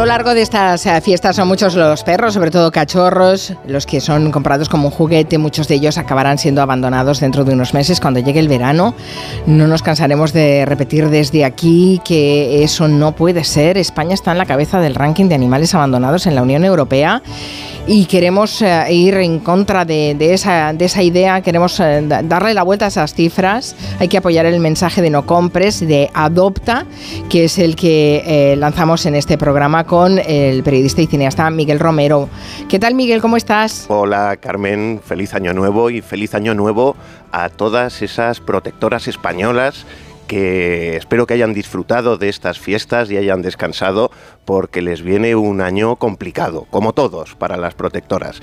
lo largo de estas eh, fiestas son muchos los perros, sobre todo cachorros, los que son comprados como un juguete. Muchos de ellos acabarán siendo abandonados dentro de unos meses cuando llegue el verano. No nos cansaremos de repetir desde aquí que eso no puede ser. España está en la cabeza del ranking de animales abandonados en la Unión Europea y queremos eh, ir en contra de, esa, de esa idea, queremos eh, darle la vuelta a esas cifras. Hay que apoyar el mensaje de no compres, de adopta, que es el que eh, lanzamos en este programa con el periodista y cineasta Miguel Romero. ¿Qué tal Miguel? ¿Cómo estás? Hola Carmen, feliz año nuevo y feliz año nuevo a todas esas protectoras españolas que espero que hayan disfrutado de estas fiestas y hayan descansado porque les viene un año complicado, como todos, para las protectoras.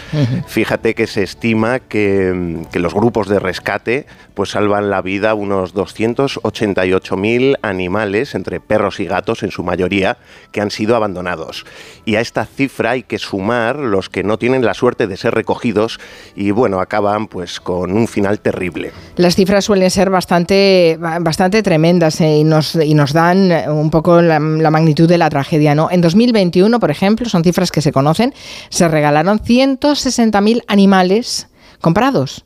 Fíjate que se estima que, los grupos de rescate pues salvan la vida a unos 288.000 animales, entre perros y gatos en su mayoría, que han sido abandonados. Y a esta cifra hay que sumar los que no tienen la suerte de ser recogidos y bueno, acaban pues con un final terrible. Las cifras suelen ser bastante, bastante tremendas eh, y, nos, y nos dan un poco la, la magnitud de la tragedia, ¿no? En 2021, por ejemplo, son cifras que se conocen, se regalaron 160.000 animales comprados.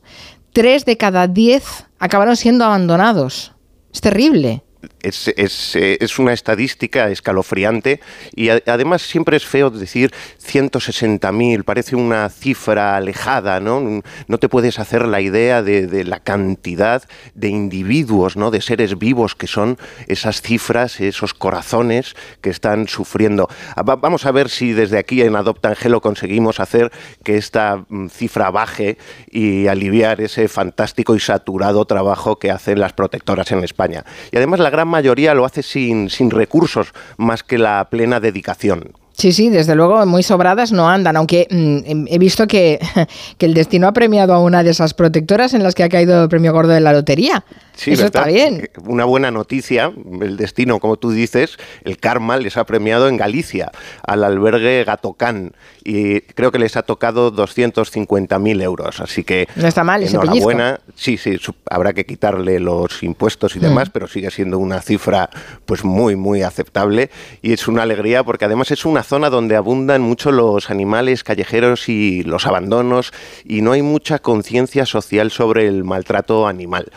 Tres de cada diez acabaron siendo abandonados. Es terrible es, es, eh, es, una estadística escalofriante y además siempre es feo decir 160.000, parece una cifra alejada, ¿no? No te puedes hacer la idea de, la cantidad de individuos, ¿no? De seres vivos que son esas cifras, esos corazones que están sufriendo. Ah, vamos a ver si desde aquí en Adopta Angelo conseguimos hacer que esta mm, cifra baje y aliviar ese fantástico y saturado trabajo que hacen las protectoras en España. Y además la gran mayoría lo hace sin, sin recursos más que la plena dedicación. Sí, sí, desde luego muy sobradas no andan, aunque mm, he visto que, que, el destino ha premiado a una de esas protectoras en las que ha caído el premio gordo de la lotería. Sí, Eso está bien. Una buena noticia, el destino, como tú dices, el karma les ha premiado en Galicia, al albergue Gatocán, y creo que les ha tocado 250.000 euros, así que... No está mal, enhorabuena. Sí, sí, habrá que quitarle los impuestos y mm. demás, pero sigue siendo una cifra pues muy, muy aceptable, y es una alegría porque además es una zona donde abundan mucho los animales callejeros y los abandonos, y no hay mucha conciencia social sobre el maltrato animal.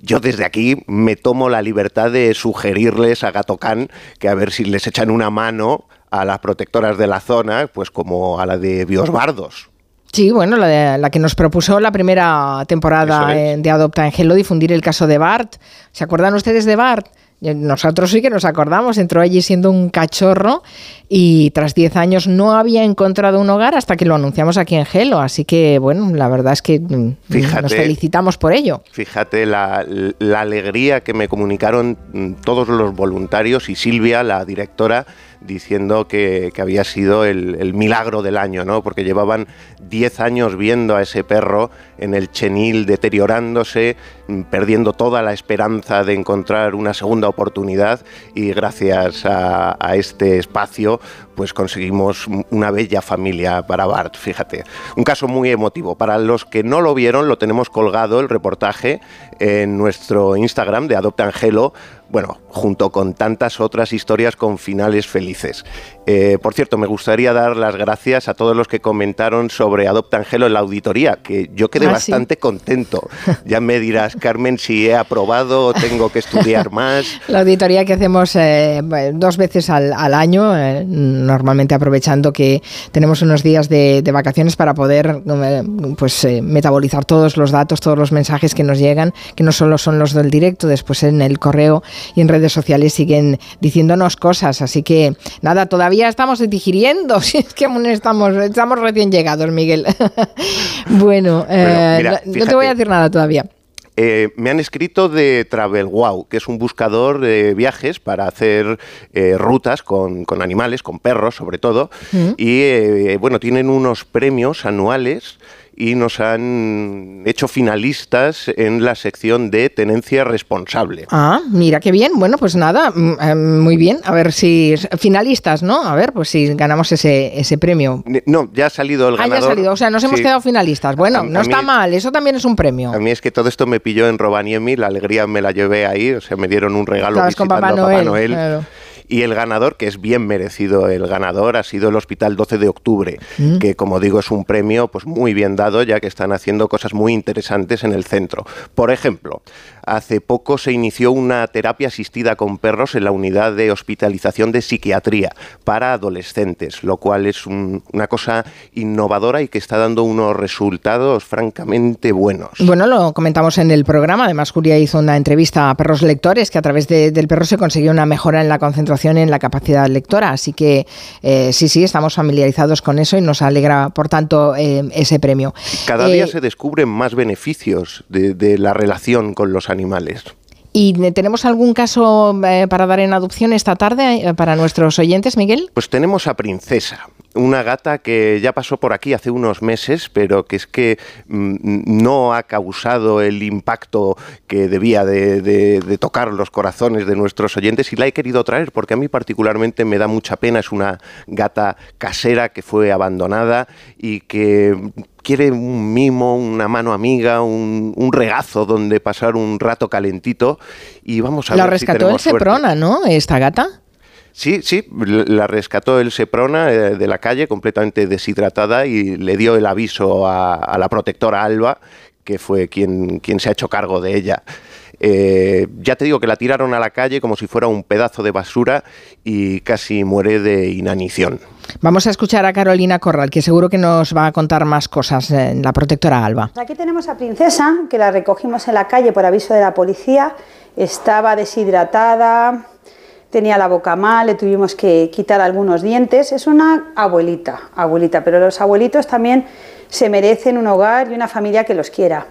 Yo desde aquí me tomo la libertad de sugerirles a Gatocán que a ver si les echan una mano a las protectoras de la zona, pues como a la de Biosbardos. Sí, bueno, la, la, que nos propuso la primera temporada de Adopta Angelo difundir el caso de Bart. ¿Se acuerdan ustedes de Bart? Nosotros sí que nos acordamos, entró allí siendo un cachorro y tras 10 años no había encontrado un hogar hasta que lo anunciamos aquí en Gelo. Así que, bueno, la verdad es que mm, nos felicitamos por ello. Fíjate la, alegría que me comunicaron mm, todos los voluntarios y Silvia, la directora, diciendo que, había sido el, el, milagro del año, ¿no? Porque llevaban 10 años viendo a ese perro en el chenil deteriorándose, perdiendo toda la esperanza de encontrar una segunda oportunidad y gracias a, este espacio pues conseguimos una bella familia para Bart, fíjate. Un caso muy emotivo. Para los que no lo vieron, lo tenemos colgado el reportaje en nuestro Instagram de Adopta Angelo bueno, junto con tantas otras historias con finales felices. Eh, por cierto, me gustaría dar las gracias a todos los que comentaron sobre Adopta Angelo en la auditoría, que yo quedé ah, bastante contento. Ya me dirás, Carmen, si he aprobado o tengo que estudiar más. La auditoría que hacemos eh, dos veces al, año, eh, normalmente aprovechando que tenemos unos días de, vacaciones para poder pues, metabolizar todos los datos, todos los mensajes que nos llegan, que no solo son los del directo, después en el correo y en redes sociales siguen diciéndonos cosas. Así que nada, todavía estamos digiriendo. Si es que aún estamos, estamos recién llegados, Miguel. bueno, eh, no, te voy a decir nada todavía. Eh, me han escrito de Travel Wow, que es un buscador de viajes para hacer eh, rutas con, animales, con perros sobre todo. Mm. Y bueno, tienen unos premios anuales y nos han hecho finalistas en la sección de tenencia responsable. Ah, mira qué bien. Bueno, pues nada, mm, eh, muy bien. A ver si finalistas, ¿no? A ver, pues si ganamos ese, ese premio. No, ya ha salido el ganador. Ah, ya ha salido. O sea, nos hemos quedado finalistas. Bueno, no está mal. Eso también es un premio. A mí es que todo esto me pilló en Robaniemi. La alegría me la llevé ahí. O sea, me dieron un regalo visitando con Papá Noel. Y el ganador, que es bien merecido el ganador, ha sido el Hospital 12 de Octubre, mm. que como digo es un premio pues muy bien dado ya que están haciendo cosas muy interesantes en el centro. Por ejemplo, hace poco se inició una terapia asistida con perros en la unidad de hospitalización de psiquiatría para adolescentes, lo cual es una cosa innovadora y que está dando unos resultados francamente buenos. Bueno, lo comentamos en el programa. Además, Julia hizo una entrevista a perros lectores que a través del perro se consiguió una mejora en la concentración y en la capacidad lectora. Así que eh, sí, sí, estamos familiarizados con eso y nos alegra, por tanto, eh, ese premio. Cada día eh, se descubren más beneficios de, de la relación con los animales. ¿Y tenemos algún caso eh, para dar en adopción esta tarde eh, para nuestros oyentes, Miguel? Pues tenemos a Princesa, una gata que ya pasó por aquí hace unos meses, pero que es que mm, no ha causado el impacto que debía de, tocar los corazones de nuestros oyentes y la he querido traer porque a mí particularmente me da mucha pena. Es una gata casera que fue abandonada y que quiere un mimo, una mano amiga, un, regazo donde pasar un rato calentito y vamos a la ver rescató el Seprona, ¿no? Esta gata. Sí, sí, la rescató el Seprona eh, de la calle completamente deshidratada y le dio el aviso a, la protectora Alba, que fue quien, quien se ha hecho cargo de ella. Eh, ya te digo que la tiraron a la calle como si fuera un pedazo de basura y casi muere de inanición. Vamos a escuchar a Carolina Corral, que seguro que nos va a contar más cosas en la protectora Alba. Aquí tenemos a Princesa, que la recogimos en la calle por aviso de la policía. Estaba deshidratada, tenía la boca mal, le tuvimos que quitar algunos dientes. Es una abuelita, abuelita, pero los abuelitos también se merecen un hogar y una familia que los quiera.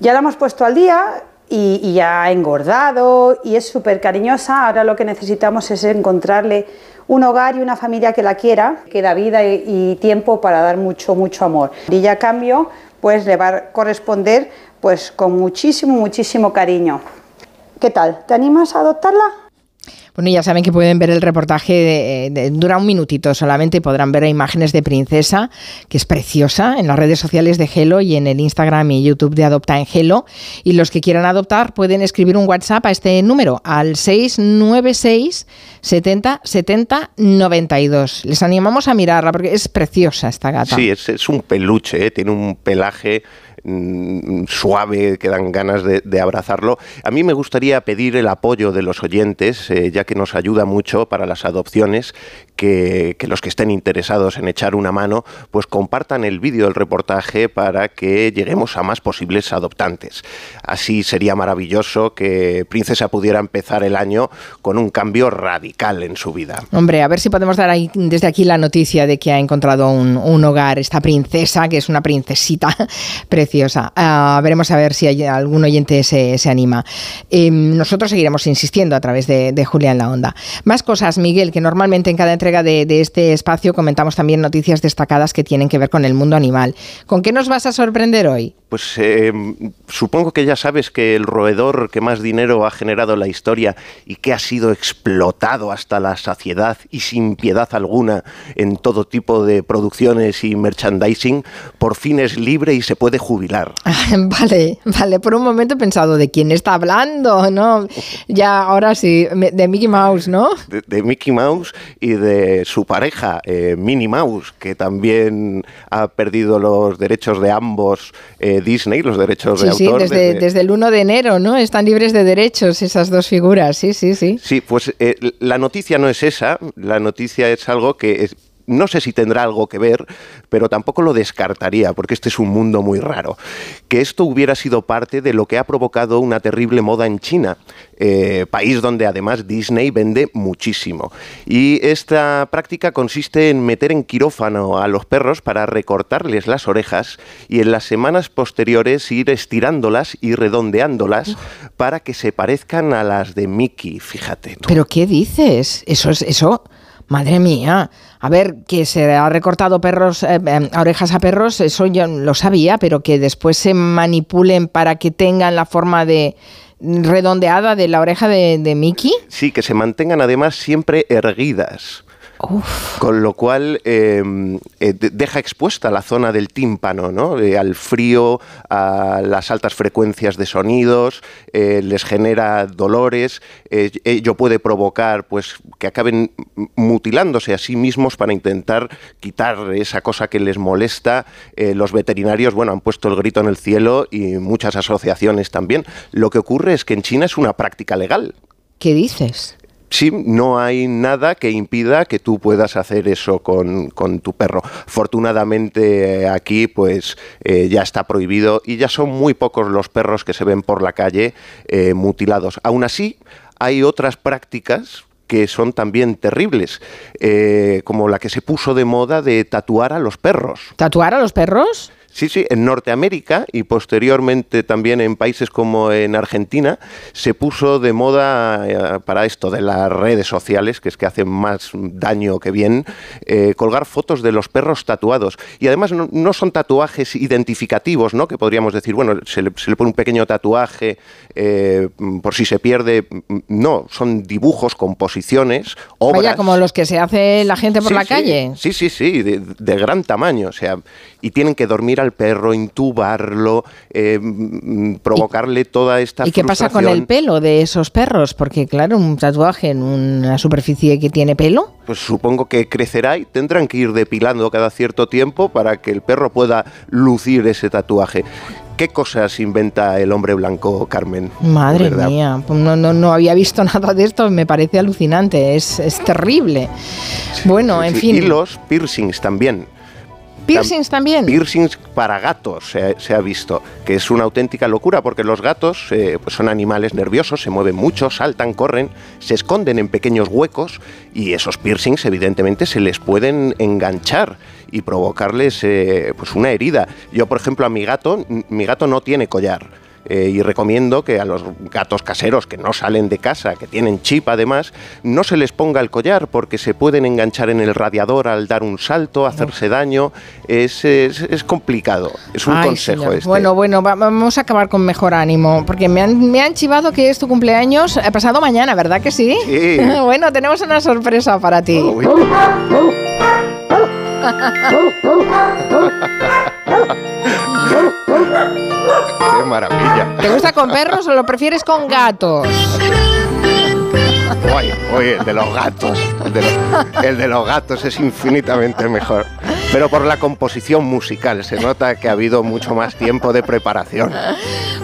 Ya la hemos puesto al día, y, ya ha engordado y es súper cariñosa. Ahora lo que necesitamos es encontrarle un hogar y una familia que la quiera, que da vida y, tiempo para dar mucho, mucho amor. Y a cambio, pues le va a corresponder pues con muchísimo, muchísimo cariño. ¿Qué tal? ¿Te animas a adoptarla? Bueno, ya saben que pueden ver el reportaje, dura un minutito solamente podrán ver imágenes de Princesa, que es preciosa, en las redes sociales de Gelo y en el Instagram y YouTube de Adopta en Gelo. Y los que quieran adoptar pueden escribir un WhatsApp a este número, al 696 70 70 92. Les animamos a mirarla porque es preciosa esta gata. Sí, es, un peluche, ¿eh? tiene un pelaje Mm, suave, que dan ganas de, abrazarlo. A mí me gustaría pedir el apoyo de los oyentes, eh, ya que nos ayuda mucho para las adopciones, que, los que estén interesados en echar una mano, pues compartan el vídeo del reportaje para que lleguemos a más posibles adoptantes. Así sería maravilloso que Princesa pudiera empezar el año con un cambio radical en su vida. Hombre, a ver si podemos dar ahí, desde aquí la noticia de que ha encontrado un, hogar, esta princesa, que es una princesita preciosa. Ah, veremos a ver si hay algún oyente se, anima. Em, nosotros seguiremos insistiendo a través de, de Julia en la Onda. Más cosas, Miguel, que normalmente en cada entrega de, este espacio comentamos también noticias destacadas que tienen que ver con el mundo animal. ¿Con qué nos vas a sorprender hoy? Pues eh, supongo que ya sabes que el roedor que más dinero ha generado la historia y que ha sido explotado hasta la saciedad y sin piedad alguna en todo tipo de producciones y merchandising, por fin es libre y se puede jubilar. vale, vale, por un momento he pensado de quién está hablando, ¿no? Ya, ahora sí, de Mickey Mouse, ¿no? de Mickey Mouse y de su pareja, eh, Minnie Mouse, que también ha perdido los derechos de ambos eh, Disney, los derechos de autor. Sí, desde, desde... el 1 de enero, ¿no? Están libres de derechos esas dos figuras, sí, sí, sí. Sí, pues eh, la noticia no es esa, la noticia es algo que es, no sé si tendrá algo que ver, pero tampoco lo descartaría, porque este es un mundo muy raro. Que esto hubiera sido parte de lo que ha provocado una terrible moda en China, eh, país donde además Disney vende muchísimo. Y esta práctica consiste en meter en quirófano a los perros para recortarles las orejas y en las semanas posteriores ir estirándolas y redondeándolas para que se parezcan a las de Mickey, fíjate. ¿Pero qué dices? Eso es eso Madre mía. A ver, que se ha recortado perros, eh, eh, orejas a perros, eso yo lo sabía, pero que después se manipulen para que tengan la forma de redondeada de la oreja de, de Mickey. Sí, que se mantengan además siempre erguidas Con lo cual em, eh, deja expuesta la zona del tímpano, ¿no? Eh, al frío, a las altas frecuencias de sonidos, eh, les genera dolores, ello puede provocar pues que acaben mutilándose a sí mismos para intentar quitar esa cosa que les molesta. los veterinarios, bueno, han puesto el grito en el cielo y muchas asociaciones también. Lo que ocurre es que en China es una práctica legal. ¿Qué dices? Sí, no hay nada que impida que tú puedas hacer eso con, tu perro. Afortunadamente aquí pues eh, ya está prohibido y ya son muy pocos los perros que se ven por la calle eh, mutilados. Aún así, hay otras prácticas que son también terribles, eh, como la que se puso de moda de tatuar a los perros. ¿Tatuar a los perros? Sí, sí, en Norteamérica y posteriormente también en países como en Argentina se puso de moda eh, para esto de las redes sociales, que es que hacen más daño que bien, eh, colgar fotos de los perros tatuados. Y además no, son tatuajes identificativos, ¿no? Que podríamos decir, bueno, se le, pone un pequeño tatuaje eh, por si se pierde. No, son dibujos, composiciones, obras. Vaya, como los que se hace la gente por la calle. Sí, sí, sí, de, de gran tamaño. O sea, y tienen que dormir al perro, intubarlo, eh, mm, provocarle toda esta ¿Y qué pasa con el pelo de esos perros? Porque claro, un tatuaje en una superficie que tiene pelo. Pues supongo que crecerá y tendrán que ir depilando cada cierto tiempo para que el perro pueda lucir ese tatuaje. ¿Qué cosas inventa el hombre blanco, Carmen? Madre mía, pues no, no, no, había visto nada de esto, me parece alucinante, es, es terrible. Bueno, en fin. Y los piercings también. Piercings también. Piercings para gatos se, ha visto, que es una auténtica locura porque los gatos eh, pues son animales nerviosos, se mueven mucho, saltan, corren, se esconden en pequeños huecos y esos piercings evidentemente se les pueden enganchar y provocarles eh, pues una herida. Yo, por ejemplo, a mi gato, mi gato no tiene collar eh, y recomiendo que a los gatos caseros que no salen de casa, que tienen chip además, no se les ponga el collar porque se pueden enganchar en el radiador al dar un salto, hacerse daño. Es, es, complicado. Es un consejo este. Bueno, bueno, vamos a acabar con mejor ánimo porque me han, me han chivado que es tu cumpleaños he pasado mañana, ¿verdad que sí? Sí. bueno, tenemos una sorpresa para ti. ¡Qué maravilla! ¿Te gusta con perros o lo prefieres con gatos? Oye, el de los gatos. El de los, gatos es infinitamente mejor. Pero por la composición musical se nota que ha habido mucho más tiempo de preparación.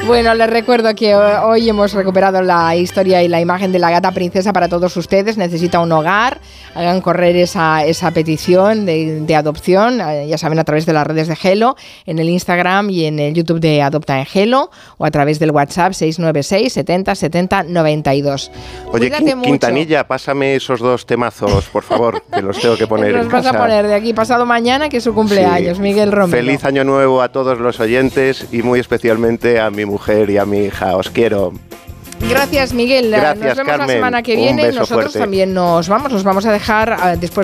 Bueno, les recuerdo que hoy hemos recuperado la historia y la imagen de la gata princesa para todos ustedes. Necesita un hogar. Hagan correr esa, esa petición de, adopción, eh, ya saben, a través de las redes de Gelo, en el Instagram y en el YouTube de Adopta en Gelo, o a través del WhatsApp 696 70 70 92. Oye, Quintanilla, pásame esos dos temazos, por favor, que los tengo que poner los vas a poner de aquí pasado mañana, que es su cumpleaños, Miguel Romero. Feliz año nuevo a todos los oyentes y muy especialamente a mi mujer y a mi hija. Os quiero. Gracias, Miguel. Gracias, nos vemos la semana que viene. Nosotros también nos vamos, nos vamos a dejar ah, después